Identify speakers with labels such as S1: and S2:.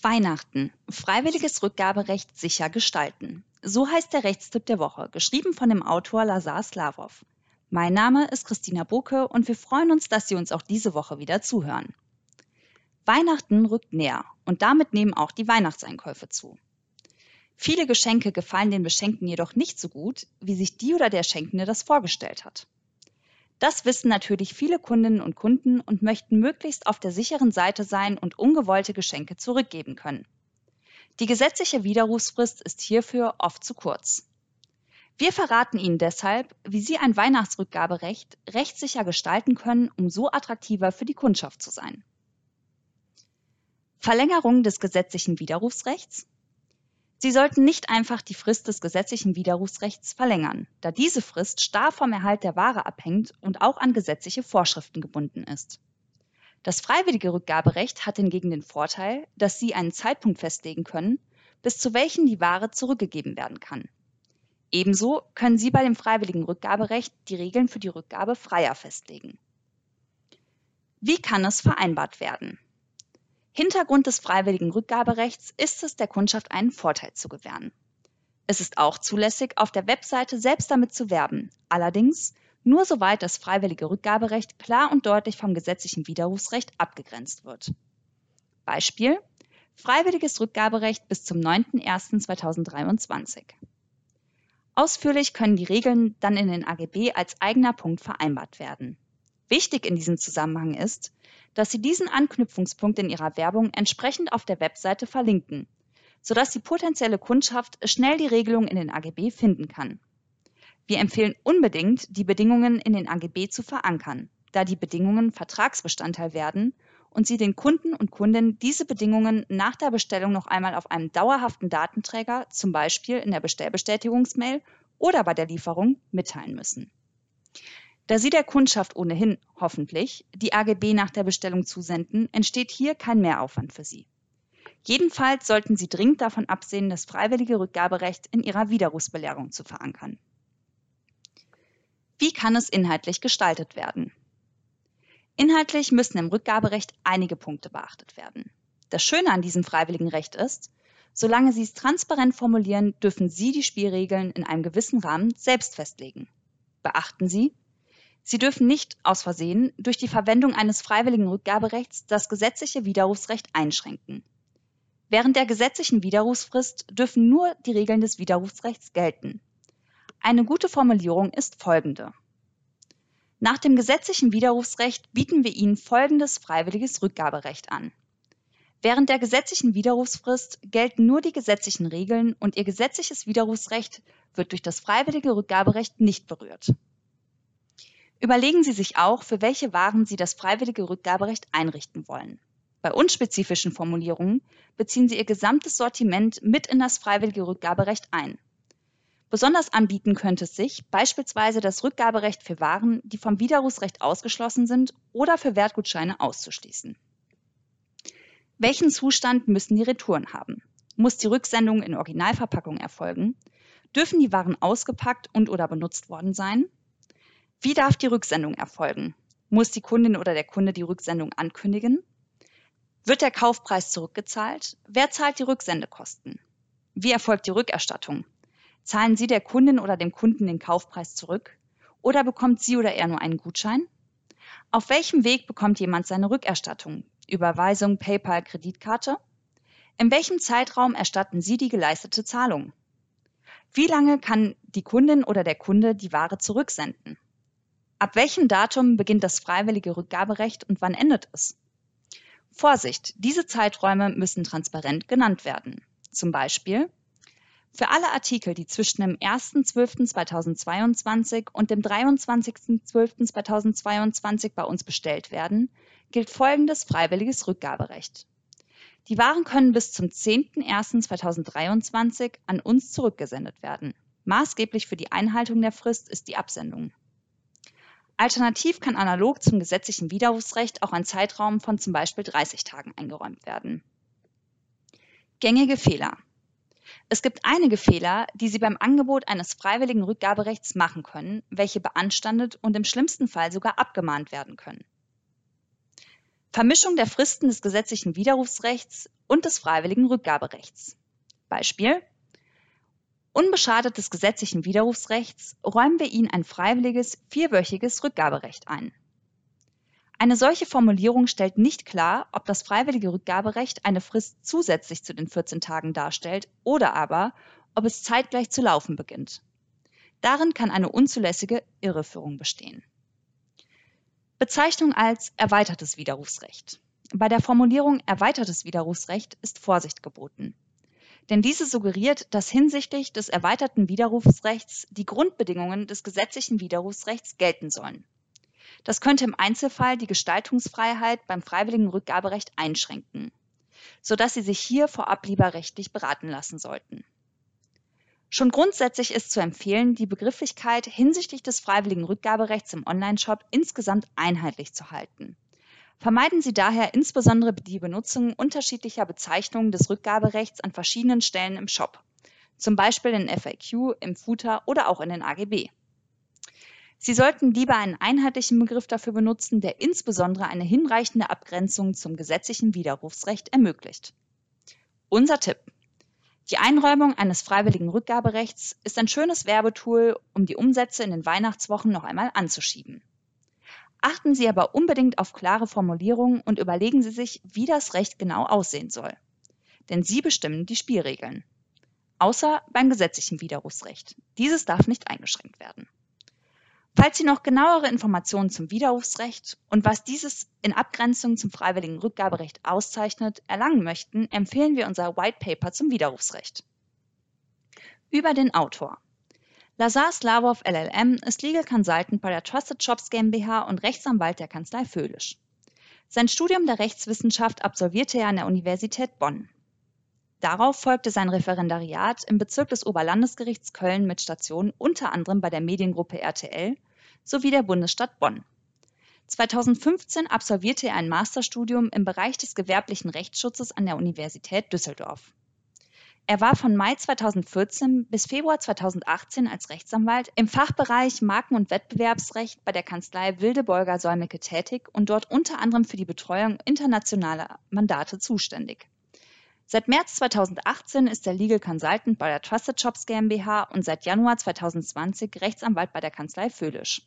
S1: Weihnachten. Freiwilliges Rückgaberecht sicher gestalten. So heißt der Rechtstipp der Woche, geschrieben von dem Autor Lazar Slavov. Mein Name ist Christina Bucke und wir freuen uns, dass Sie uns auch diese Woche wieder zuhören. Weihnachten rückt näher und damit nehmen auch die Weihnachtseinkäufe zu. Viele Geschenke gefallen den Beschenkten jedoch nicht so gut, wie sich die oder der Schenkende das vorgestellt hat. Das wissen natürlich viele Kundinnen und Kunden und möchten möglichst auf der sicheren Seite sein und ungewollte Geschenke zurückgeben können. Die gesetzliche Widerrufsfrist ist hierfür oft zu kurz. Wir verraten Ihnen deshalb, wie Sie ein Weihnachtsrückgaberecht rechtssicher gestalten können, um so attraktiver für die Kundschaft zu sein. Verlängerung des gesetzlichen Widerrufsrechts Sie sollten nicht einfach die Frist des gesetzlichen Widerrufsrechts verlängern, da diese Frist starr vom Erhalt der Ware abhängt und auch an gesetzliche Vorschriften gebunden ist. Das freiwillige Rückgaberecht hat hingegen den Vorteil, dass Sie einen Zeitpunkt festlegen können, bis zu welchem die Ware zurückgegeben werden kann. Ebenso können Sie bei dem freiwilligen Rückgaberecht die Regeln für die Rückgabe freier festlegen. Wie kann es vereinbart werden? Hintergrund des freiwilligen Rückgaberechts ist es, der Kundschaft einen Vorteil zu gewähren. Es ist auch zulässig, auf der Webseite selbst damit zu werben, allerdings nur soweit das freiwillige Rückgaberecht klar und deutlich vom gesetzlichen Widerrufsrecht abgegrenzt wird. Beispiel Freiwilliges Rückgaberecht bis zum 9.01.2023. Ausführlich können die Regeln dann in den AGB als eigener Punkt vereinbart werden. Wichtig in diesem Zusammenhang ist, dass Sie diesen Anknüpfungspunkt in Ihrer Werbung entsprechend auf der Webseite verlinken, sodass die potenzielle Kundschaft schnell die Regelung in den AGB finden kann. Wir empfehlen unbedingt, die Bedingungen in den AGB zu verankern, da die Bedingungen Vertragsbestandteil werden und Sie den Kunden und Kundinnen diese Bedingungen nach der Bestellung noch einmal auf einem dauerhaften Datenträger, zum Beispiel in der Bestellbestätigungsmail oder bei der Lieferung, mitteilen müssen. Da Sie der Kundschaft ohnehin hoffentlich die AGB nach der Bestellung zusenden, entsteht hier kein Mehraufwand für Sie. Jedenfalls sollten Sie dringend davon absehen, das freiwillige Rückgaberecht in Ihrer Widerrufsbelehrung zu verankern. Wie kann es inhaltlich gestaltet werden? Inhaltlich müssen im Rückgaberecht einige Punkte beachtet werden. Das Schöne an diesem freiwilligen Recht ist, solange Sie es transparent formulieren, dürfen Sie die Spielregeln in einem gewissen Rahmen selbst festlegen. Beachten Sie, Sie dürfen nicht aus Versehen durch die Verwendung eines freiwilligen Rückgaberechts das gesetzliche Widerrufsrecht einschränken. Während der gesetzlichen Widerrufsfrist dürfen nur die Regeln des Widerrufsrechts gelten. Eine gute Formulierung ist folgende. Nach dem gesetzlichen Widerrufsrecht bieten wir Ihnen folgendes freiwilliges Rückgaberecht an. Während der gesetzlichen Widerrufsfrist gelten nur die gesetzlichen Regeln und Ihr gesetzliches Widerrufsrecht wird durch das freiwillige Rückgaberecht nicht berührt. Überlegen Sie sich auch, für welche Waren Sie das freiwillige Rückgaberecht einrichten wollen. Bei unspezifischen Formulierungen beziehen Sie Ihr gesamtes Sortiment mit in das freiwillige Rückgaberecht ein. Besonders anbieten könnte es sich beispielsweise das Rückgaberecht für Waren, die vom Widerrufsrecht ausgeschlossen sind oder für Wertgutscheine auszuschließen. Welchen Zustand müssen die Retouren haben? Muss die Rücksendung in Originalverpackung erfolgen? Dürfen die Waren ausgepackt und oder benutzt worden sein? Wie darf die Rücksendung erfolgen? Muss die Kundin oder der Kunde die Rücksendung ankündigen? Wird der Kaufpreis zurückgezahlt? Wer zahlt die Rücksendekosten? Wie erfolgt die Rückerstattung? Zahlen Sie der Kundin oder dem Kunden den Kaufpreis zurück? Oder bekommt sie oder er nur einen Gutschein? Auf welchem Weg bekommt jemand seine Rückerstattung? Überweisung, PayPal, Kreditkarte? In welchem Zeitraum erstatten Sie die geleistete Zahlung? Wie lange kann die Kundin oder der Kunde die Ware zurücksenden? Ab welchem Datum beginnt das freiwillige Rückgaberecht und wann endet es? Vorsicht, diese Zeiträume müssen transparent genannt werden. Zum Beispiel für alle Artikel, die zwischen dem 1.12.2022 und dem 23.12.2022 bei uns bestellt werden, gilt folgendes freiwilliges Rückgaberecht. Die Waren können bis zum 10.01.2023 an uns zurückgesendet werden. Maßgeblich für die Einhaltung der Frist ist die Absendung. Alternativ kann analog zum gesetzlichen Widerrufsrecht auch ein Zeitraum von zum Beispiel 30 Tagen eingeräumt werden. Gängige Fehler. Es gibt einige Fehler, die Sie beim Angebot eines freiwilligen Rückgaberechts machen können, welche beanstandet und im schlimmsten Fall sogar abgemahnt werden können. Vermischung der Fristen des gesetzlichen Widerrufsrechts und des freiwilligen Rückgaberechts. Beispiel Unbeschadet des gesetzlichen Widerrufsrechts räumen wir Ihnen ein freiwilliges vierwöchiges Rückgaberecht ein. Eine solche Formulierung stellt nicht klar, ob das freiwillige Rückgaberecht eine Frist zusätzlich zu den 14 Tagen darstellt oder aber, ob es zeitgleich zu laufen beginnt. Darin kann eine unzulässige Irreführung bestehen. Bezeichnung als erweitertes Widerrufsrecht. Bei der Formulierung erweitertes Widerrufsrecht ist Vorsicht geboten denn diese suggeriert, dass hinsichtlich des erweiterten Widerrufsrechts die Grundbedingungen des gesetzlichen Widerrufsrechts gelten sollen. Das könnte im Einzelfall die Gestaltungsfreiheit beim freiwilligen Rückgaberecht einschränken, sodass Sie sich hier vorab lieber rechtlich beraten lassen sollten. Schon grundsätzlich ist zu empfehlen, die Begrifflichkeit hinsichtlich des freiwilligen Rückgaberechts im Onlineshop insgesamt einheitlich zu halten. Vermeiden Sie daher insbesondere die Benutzung unterschiedlicher Bezeichnungen des Rückgaberechts an verschiedenen Stellen im Shop, zum Beispiel in FAQ, im Footer oder auch in den AGB. Sie sollten lieber einen einheitlichen Begriff dafür benutzen, der insbesondere eine hinreichende Abgrenzung zum gesetzlichen Widerrufsrecht ermöglicht. Unser Tipp. Die Einräumung eines freiwilligen Rückgaberechts ist ein schönes Werbetool, um die Umsätze in den Weihnachtswochen noch einmal anzuschieben. Achten Sie aber unbedingt auf klare Formulierungen und überlegen Sie sich, wie das Recht genau aussehen soll. Denn Sie bestimmen die Spielregeln. Außer beim gesetzlichen Widerrufsrecht. Dieses darf nicht eingeschränkt werden. Falls Sie noch genauere Informationen zum Widerrufsrecht und was dieses in Abgrenzung zum freiwilligen Rückgaberecht auszeichnet, erlangen möchten, empfehlen wir unser White Paper zum Widerrufsrecht. Über den Autor. Lazar Slavov LLM ist Legal Consultant bei der Trusted Shops GmbH und Rechtsanwalt der Kanzlei Föhlisch. Sein Studium der Rechtswissenschaft absolvierte er an der Universität Bonn. Darauf folgte sein Referendariat im Bezirk des Oberlandesgerichts Köln mit Station unter anderem bei der Mediengruppe RTL sowie der Bundesstadt Bonn. 2015 absolvierte er ein Masterstudium im Bereich des gewerblichen Rechtsschutzes an der Universität Düsseldorf. Er war von Mai 2014 bis Februar 2018 als Rechtsanwalt im Fachbereich Marken- und Wettbewerbsrecht bei der Kanzlei Wilde Säumecke tätig und dort unter anderem für die Betreuung internationaler Mandate zuständig. Seit März 2018 ist er Legal Consultant bei der Trusted Shops GmbH und seit Januar 2020 Rechtsanwalt bei der Kanzlei Föhlisch.